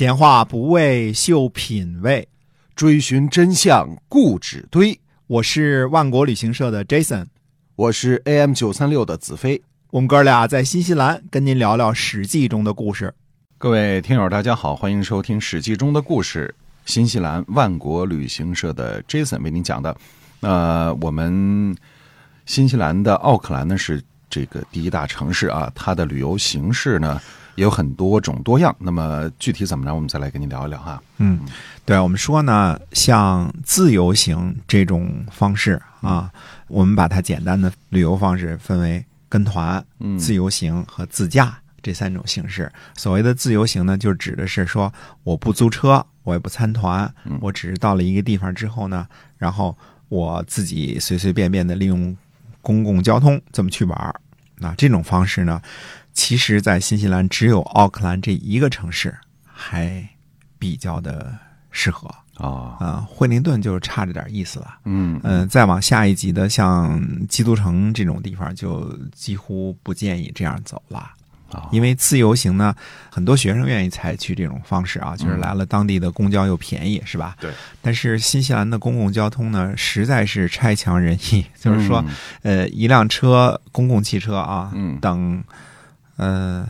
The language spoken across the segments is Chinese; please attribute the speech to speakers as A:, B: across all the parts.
A: 闲话不为秀品味，
B: 追寻真相固执堆。
A: 我是万国旅行社的 Jason，
B: 我是 AM 九三六的子飞。
A: 我们哥俩在新西兰跟您聊聊《史记》中的故事。
B: 各位听友，大家好，欢迎收听《史记》中的故事。新西兰万国旅行社的 Jason 为您讲的。呃，我们新西兰的奥克兰呢是这个第一大城市啊，它的旅游形式呢也有很多种多样。那么具体怎么着，我们再来跟你聊一聊哈。
A: 嗯，对，我们说呢，像自由行这种方式啊，我们把它简单的旅游方式分为跟团、
B: 嗯
A: 自由行和自驾这三种形式。所谓的自由行呢，就指的是说我不租车，我也不参团，
B: 嗯
A: 我只是到了一个地方之后呢，然后我自己随随便便的利用公共交通这么去玩儿。那这种方式呢，其实在新西兰只有奥克兰这一个城市还比较的适合。
B: 啊，
A: 啊，惠灵顿就差着点意思了。
B: 嗯
A: 嗯、再往下一级的，像基督城这种地方，就几乎不建议这样走了。
B: 啊，
A: 因为自由行呢，很多学生愿意采取这种方式啊，就是来了当地的公交又便宜，是吧？
B: 对。
A: 但是新西兰的公共交通呢，实在是差强人意，就是说，呃，一辆车公共汽车啊，
B: 嗯
A: 等，呃，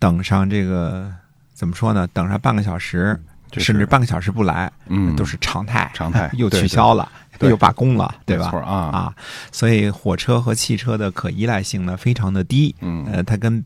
A: 等上这个怎么说呢？等上半个小时，甚至半个小时不来，
B: 嗯
A: 都是常态，
B: 常态
A: 又取消了，
B: 对
A: 又罢工了，对吧？
B: 啊
A: 啊，所以火车和汽车的可依赖性呢非常的低，
B: 嗯
A: 呃，它跟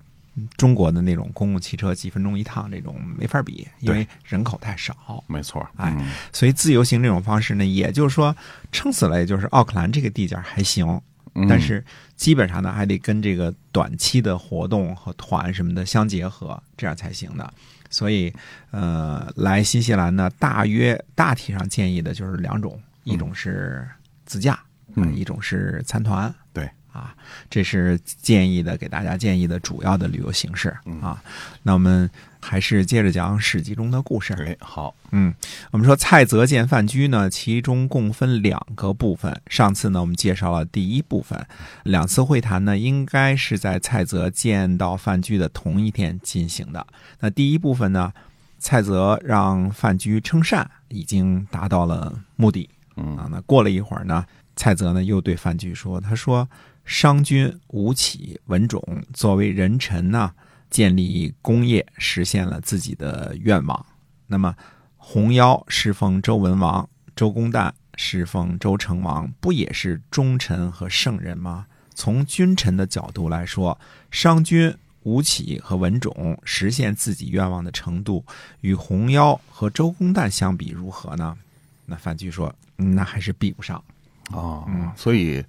A: 中国的那种公共汽车几分钟一趟这种没法比，因为人口太少。
B: 没错，
A: 哎
B: 嗯
A: 所以自由行这种方式呢，也就是说，撑死了也就是奥克兰这个地界儿还行，
B: 嗯
A: 但是基本上呢还得跟这个短期的活动和团什么的相结合，这样才行的。所以，呃，来新西兰呢，大约大体上建议的就是两种，一种是自驾，
B: 嗯
A: 呃一种是参团。
B: 对
A: 啊，这是建议的，给大家建议的主要的旅游形式
B: 嗯
A: 啊。那我们还是接着讲《史记》中的故事。
B: 哎好，
A: 嗯，我们说蔡泽见范雎呢，其中共分两个部分。上次呢，我们介绍了第一部分，两次会谈呢，应该是在蔡泽见到范雎的同一天进行的。那第一部分呢，蔡泽让范雎称善，已经达到了目的
B: 嗯
A: 啊。那过了一会儿呢，蔡泽呢又对范雎说：“他说，商君吴起、文种作为人臣呢，建立功业，实现了自己的愿望。那么，红腰侍奉周文王，周公旦侍奉周成王，不也是忠臣和圣人吗？从君臣的角度来说，商君、吴起和文种实现自己愿望的程度，与红腰和周公旦相比如何呢？那范雎说，嗯那还是比不上。
B: 啊，
A: 嗯
B: 所以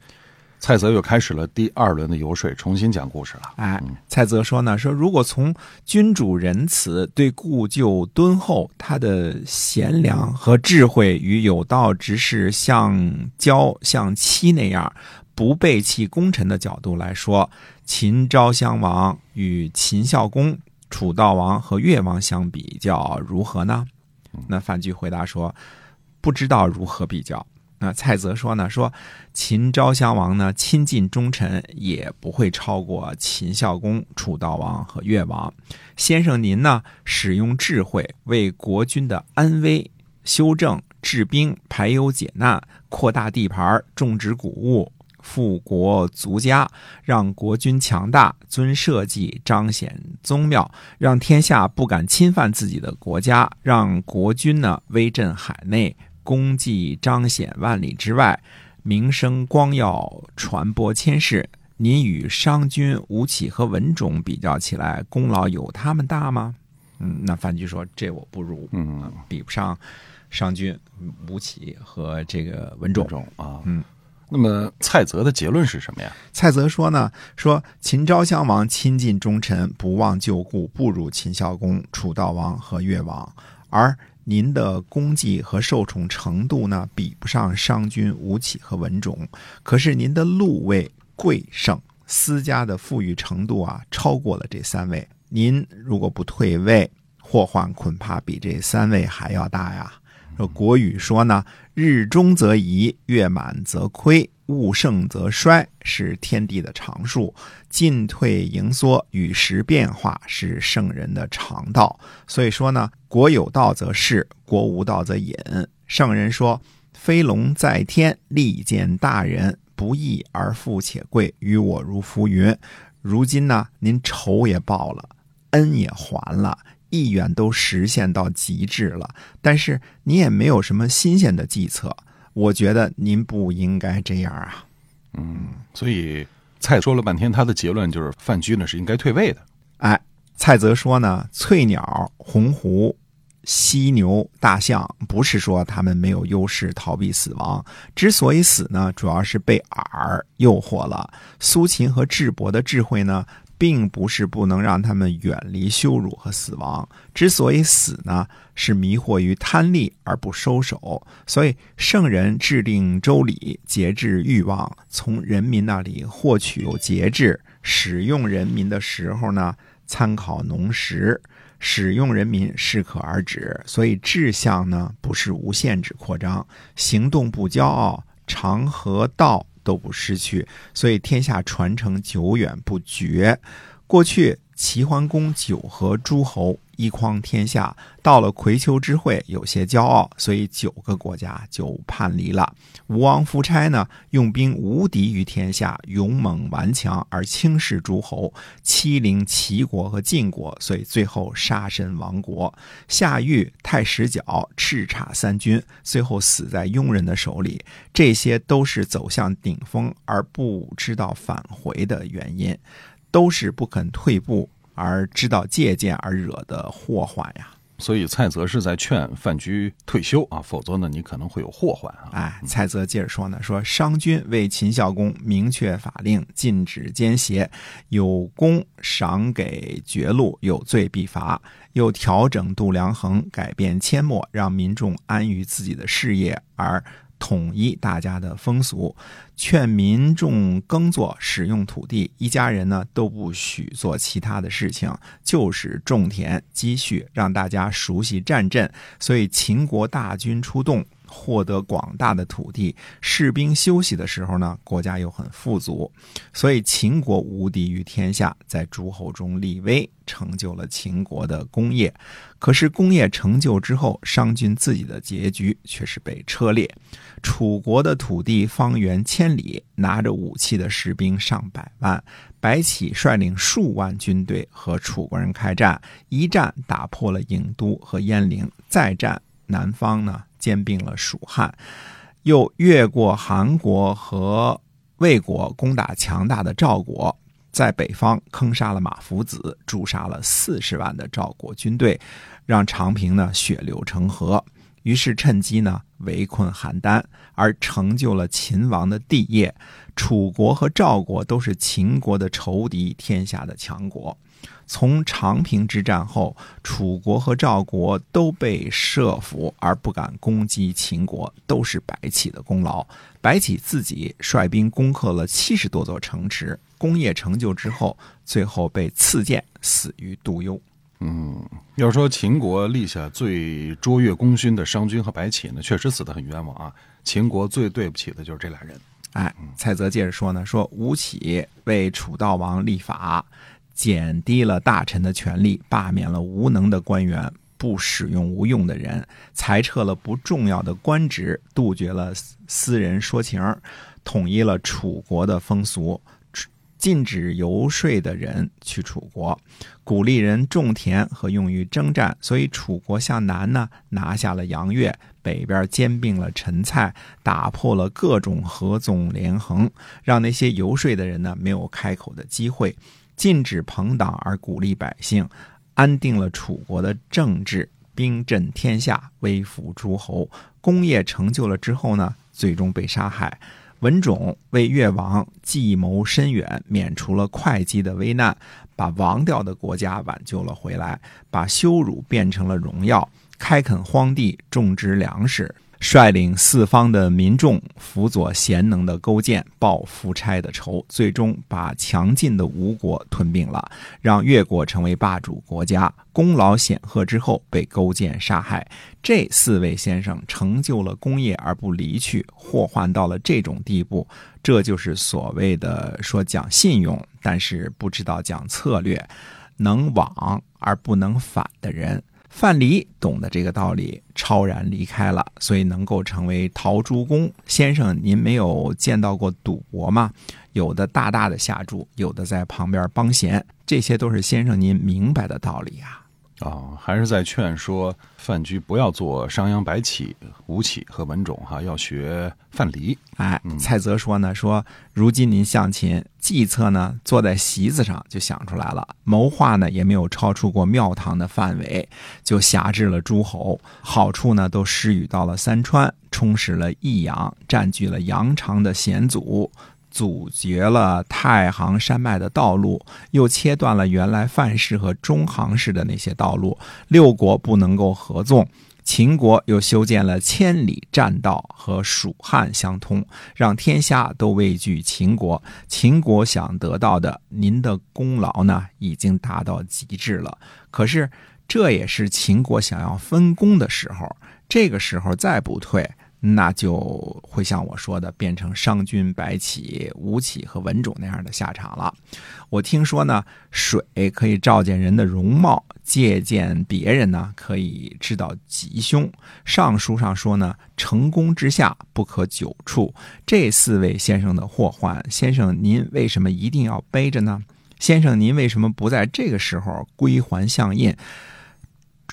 B: 蔡泽又开始了第二轮的游说，重新讲故事了。
A: 哎，蔡泽说呢，说如果从君主仁慈、对故旧敦厚、他的贤良和智慧与有道之士像交像妻那样不背弃功臣的角度来说，秦昭襄王与秦孝公、楚悼王和越王相比较如何呢？那范雎回答说，不知道如何比较。那蔡泽说呢，说秦昭襄王呢亲近忠臣，也不会超过秦孝公、楚悼王和越王。先生您呢，使用智慧为国君的安危、修正、治兵、排忧解难、扩大地盘、种植谷物。富国足家，让国君强大，尊社稷，彰显宗庙，让天下不敢侵犯自己的国家，让国君呢威震海内，功绩彰显万里之外，名声光耀传播千世。您与商君、吴起和文种比较起来，功劳有他们大吗？嗯，那范雎说：“这我不如，
B: 嗯，
A: 比不上商君、吴起和这个文种
B: 啊，
A: 嗯。
B: 那么蔡泽的结论是什么呀？
A: 蔡泽说呢，说秦昭襄王亲近忠臣，不忘旧故，不如秦孝公、楚悼王和越王，而您的功绩和受宠程度呢，比不上商君、吴起和文种。可是您的禄位贵盛，私家的富裕程度啊，超过了这三位。您如果不退位，祸患恐怕比这三位还要大呀。说国语说呢，日中则移，月满则亏，物盛则衰，是天地的常数。进退盈缩，与时变化，是圣人的常道。所以说呢，国有道则仕，国无道则隐。圣人说：“飞龙在天，利见大人，不义而富且贵，于我如浮云。”如今呢，您仇也报了，恩也还了，意愿都实现到极致了，但是你也没有什么新鲜的计策，我觉得您不应该这样啊。
B: 嗯，所以蔡说了半天，他的结论就是范雎呢是应该退位的。
A: 哎，蔡泽说呢，翠鸟、鸿鹄。犀牛、大象不是说他们没有优势逃避死亡，之所以死呢，主要是被饵诱惑了。苏秦和智伯的智慧呢，并不是不能让他们远离羞辱和死亡。之所以死呢，是迷惑于贪利而不收手。所以圣人制定周礼，节制欲望，从人民那里获取有节制，使用人民的时候呢，参考农时。使用人民适可而止，所以志向呢不是无限制扩张，行动不骄傲，常和道都不失去，所以天下传承久远不绝。过去齐桓公九合诸侯。一匡天下，到了葵丘之会，有些骄傲，所以九个国家就叛离了。吴王夫差呢，用兵无敌于天下，勇猛顽强而轻视诸侯，欺凌齐国和晋国，所以最后杀身亡国。夏玉太史角叱咤三军，最后死在庸人的手里。这些都是走向顶峰而不知道返回的原因，都是不肯退步。而知道借鉴而惹的祸患呀，
B: 所以蔡泽是在劝范雎退休啊，否则呢，你可能会有祸患啊。
A: 哎，蔡泽接着说呢，说商君为秦孝公明确法令，禁止奸邪，有功赏给爵禄，有罪必罚，又调整度量衡，改变阡陌，让民众安于自己的事业而。统一大家的风俗，劝民众耕作使用土地，一家人呢都不许做其他的事情，就是种田积蓄，让大家熟悉战阵。所以秦国大军出动。获得广大的土地，士兵休息的时候呢，国家又很富足，所以秦国无敌于天下，在诸侯中立威，成就了秦国的功业。可是功业成就之后，商君自己的结局却是被车裂。楚国的土地方圆千里，拿着武器的士兵上百万，白起率领数万军队和楚国人开战，一战打破了郢都和鄢陵，再战南方呢。兼并了蜀汉，又越过韩国和魏国，攻打强大的赵国，在北方坑杀了马夫子，诛杀了四十万的赵国军队，让长平呢血流成河。于是趁机呢围困邯郸，而成就了秦王的帝业。楚国和赵国都是秦国的仇敌，天下的强国。从长平之战后，楚国和赵国都被设伏而不敢攻击秦国，都是白起的功劳。白起自己率兵攻克了七十多座城池，功业成就之后，最后被赐剑，死于杜幽。
B: 嗯，要说秦国立下最卓越功勋的商君和白起呢，确实死得很冤枉啊。秦国最对不起的就是这俩人。
A: 哎，蔡泽接着说呢，说吴起为楚悼王立法。减低了大臣的权力，罢免了无能的官员，不使用无用的人，裁撤了不重要的官职，杜绝了私人说情，统一了楚国的风俗，禁止游说的人去楚国，鼓励人种田和用于征战。所以楚国向南呢，拿下了杨越，北边兼并了陈蔡，打破了各种合纵连横，让那些游说的人呢没有开口的机会。禁止朋党而鼓励百姓，安定了楚国的政治，兵震天下，威服诸侯。功业成就了之后呢，最终被杀害。文种为越王计谋深远，免除了会稽的危难，把亡掉的国家挽救了回来，把羞辱变成了荣耀，开垦荒地，种植粮食，率领四方的民众辅佐贤能的勾践报夫差的仇，最终把强劲的吴国吞并了，让越国成为霸主国家，功劳显赫之后被勾践杀害。这四位先生成就了功业而不离去，祸患到了这种地步，这就是所谓的说讲信用，但是不知道讲策略，能往而不能反的人。范蠡懂得这个道理，超然离开了，所以能够成为陶朱公先生。您没有见到过赌博吗？有的大大的下注，有的在旁边帮闲，这些都是先生您明白的道理啊。
B: 哦，还是在劝说范雎不要做商鞅、白起、吴起和文种哈，要学范蠡。
A: 哎，蔡泽说呢，说如今您向秦计策呢，坐在席子上就想出来了，谋划呢也没有超出过庙堂的范围，就辖制了诸侯，好处呢都施予到了三川，充实了益阳，占据了阳长的险阻。阻绝了太行山脉的道路，又切断了原来范氏和中行氏的那些道路，六国不能够合纵。秦国又修建了千里栈道和蜀汉相通，让天下都畏惧秦国。秦国想得到的，您的功劳呢，已经达到极致了。可是这也是秦国想要分功的时候，这个时候再不退。那就会像我说的，变成商君、白起、吴起和文种那样的下场了。我听说呢，水可以照见人的容貌，借鉴别人呢，可以知道吉凶。上书上说呢，成功之下不可久处。这四位先生的祸患，先生您为什么一定要背着呢？先生您为什么不在这个时候归还相印，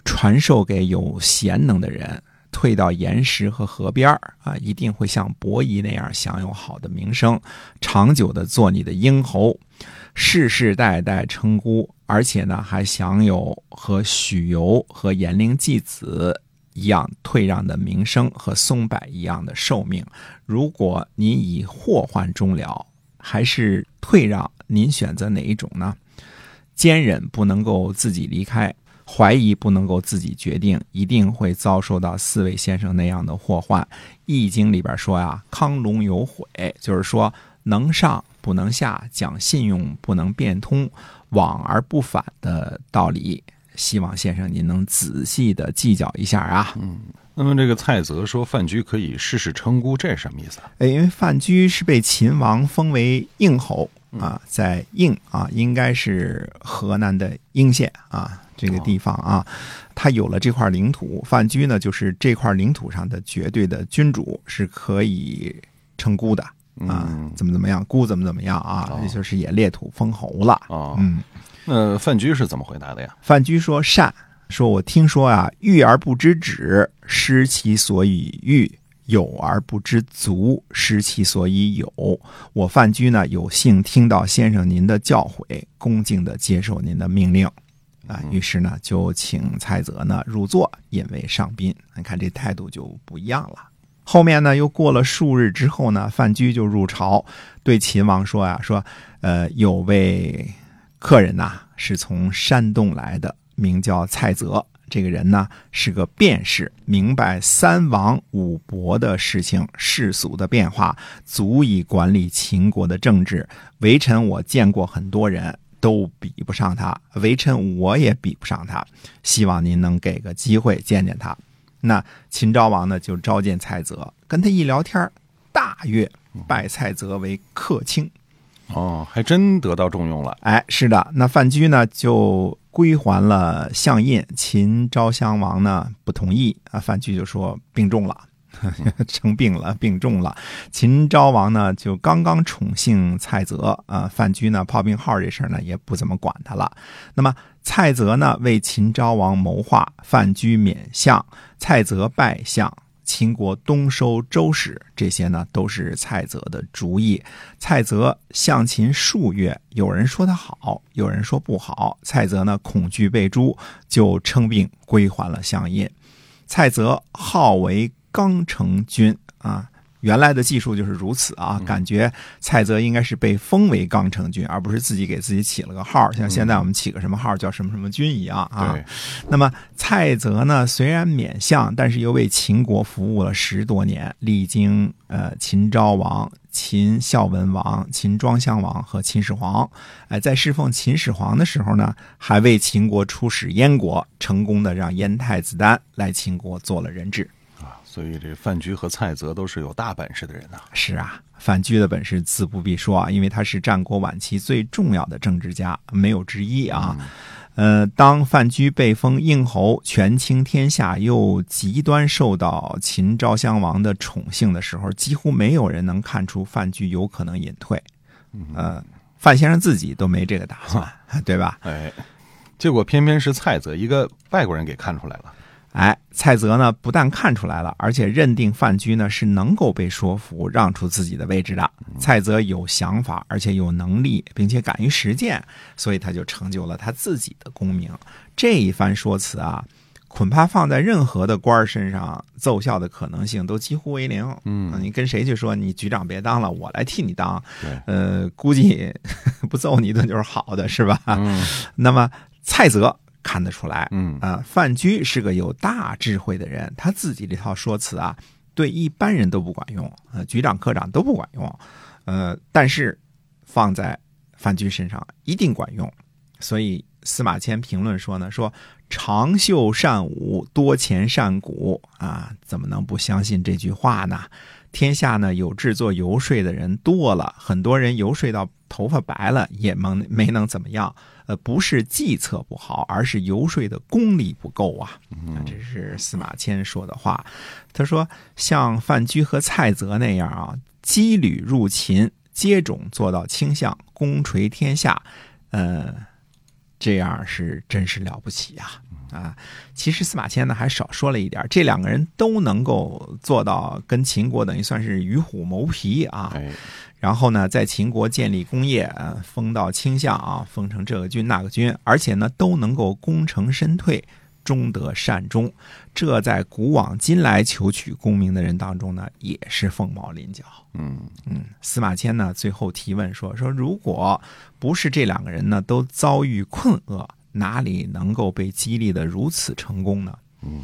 A: 传授给有贤能的人？退到岩石和河边啊，一定会像伯夷那样享有好的名声，长久的做你的鹰侯，世世代代称孤，而且呢还享有和许由和颜陵季子一样退让的名声和松柏一样的寿命。如果您以祸患终了，还是退让，您选择哪一种呢？坚忍不能够自己离开。怀疑不能够自己决定，一定会遭受到四位先生那样的祸患。《易经》里边说呀：“康龙有悔”，就是说能上不能下，讲信用不能变通，往而不返的道理。希望先生您能仔细的计较一下啊。
B: 嗯，那么这个蔡泽说范雎可以试试称孤，这是什么意思？
A: 哎，因为范雎是被秦王封为应侯啊，在应啊，应该是河南的应县啊。这个地方啊，他有了这块领土，范雎呢就是这块领土上的绝对的君主，是可以称孤的啊。怎么怎么样，孤怎么怎么样啊？也就是也列土封侯了
B: 啊。嗯，那范雎是怎么回答的呀？
A: 范雎说善，说我听说啊，欲而不知止，失其所以欲；有而不知足，失其所以有。我范雎呢，有幸听到先生您的教诲，恭敬的接受您的命令。啊，于是呢，就请蔡泽呢入座，引为上宾。你看这态度就不一样了。后面呢，又过了数日之后呢，范雎就入朝，对秦王说啊：“说，呃，有位客人呐，是从山东来的，名叫蔡泽。这个人呢，是个辩士，明白三王五伯的事情，世俗的变化，足以管理秦国的政治。微臣我见过很多人。”都比不上他，微臣我也比不上他。希望您能给个机会见见他。那秦昭王呢，就召见蔡泽，跟他一聊天，大悦，拜蔡泽为客卿。
B: 哦，还真得到重用了。
A: 哎，是的。那范雎呢，就归还了相印。秦昭襄王呢，不同意啊。范雎就说病重了。生病了，病重了。秦昭王呢，就刚刚宠幸蔡泽啊。范雎呢，泡病号这事儿呢，也不怎么管他了。那么蔡泽呢，为秦昭王谋划，范雎免相，蔡泽拜相，秦国东收周史，这些呢，都是蔡泽的主意。蔡泽向秦数月，有人说他好，有人说不好。蔡泽呢，恐惧被诛，就称病归还了相印。蔡泽号为。刚成君啊，原来的技术就是如此啊，感觉蔡泽应该是被封为刚成军，而不是自己给自己起了个号，像现在我们起个什么号叫什么什么军一样啊。
B: 对，
A: 那么蔡泽呢，虽然免相，但是又为秦国服务了十多年，历经呃秦昭王、秦孝文王、秦庄襄王和秦始皇。哎，在侍奉秦始皇的时候呢，还为秦国出使燕国，成功的让燕太子丹来秦国做了人质。
B: 啊，所以这范雎和蔡泽都是有大本事的人呐、
A: 是啊，范雎的本事自不必说啊，因为他是战国晚期最重要的政治家，没有之一啊。呃，当范雎被封应侯，权倾天下，又极端受到秦昭襄王的宠幸的时候，几乎没有人能看出范雎有可能隐退。呃，范先生自己都没这个打算，对吧？
B: 哎，结果偏偏是蔡泽一个外国人给看出来了。
A: 哎，蔡泽呢不但看出来了，而且认定范雎呢是能够被说服让出自己的位置的。蔡泽有想法，而且有能力，并且敢于实践，所以他就成就了他自己的功名。这一番说辞啊，恐怕放在任何的官儿身上，奏效的可能性都几乎为零。
B: 嗯
A: 你跟谁去说你局长别当了，我来替你当，
B: 对，
A: 呃，估计 不揍你一顿就是好的，是吧？
B: 嗯
A: 那么蔡泽看得出来，
B: 嗯
A: 啊，范雎是个有大智慧的人，他自己这套说辞啊，对一般人都不管用，呃，局长、科长都不管用，呃，但是放在范雎身上一定管用。所以司马迁评论说呢，说长袖善舞，多钱善鼓啊，怎么能不相信这句话呢？天下呢有志做游说的人多了，很多人游说到头发白了也没没能怎么样。呃，不是计策不好，而是游说的功力不够啊。啊，这是司马迁说的话。他说，像范雎和蔡泽那样啊，羁旅入秦，接踵做到倾向，功垂天下，呃，这样是真是了不起呀、啊！其实司马迁呢还少说了一点，这两个人都能够做到跟秦国等于算是与虎谋皮啊。
B: 哎，
A: 然后呢，在秦国建立功业，呃，封到卿相啊，封成这个军那个军，而且呢，都能够功成身退，终得善终。这在古往今来求取功名的人当中呢，也是凤毛麟角。
B: 嗯
A: 嗯，司马迁呢最后提问说说，如果不是这两个人呢都遭遇困厄，哪里能够被激励的如此成功呢？
B: 嗯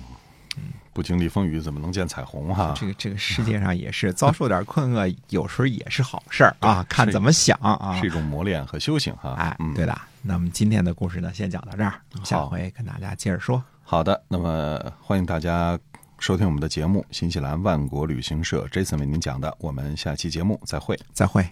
B: 不经历风雨怎么能见彩虹哈？
A: 这个这个世界上也是遭受点困厄，有时候也是好事儿啊，看怎么想啊
B: 是。一种磨练和修行哈。
A: 哎
B: 嗯，，
A: 对的。那么今天的故事呢，先讲到这儿，下回跟大家接着说。
B: 好的，那么欢迎大家收听我们的节目，新西兰万国旅行社 Jason 为您讲的，我们下期节目再会。
A: 再会。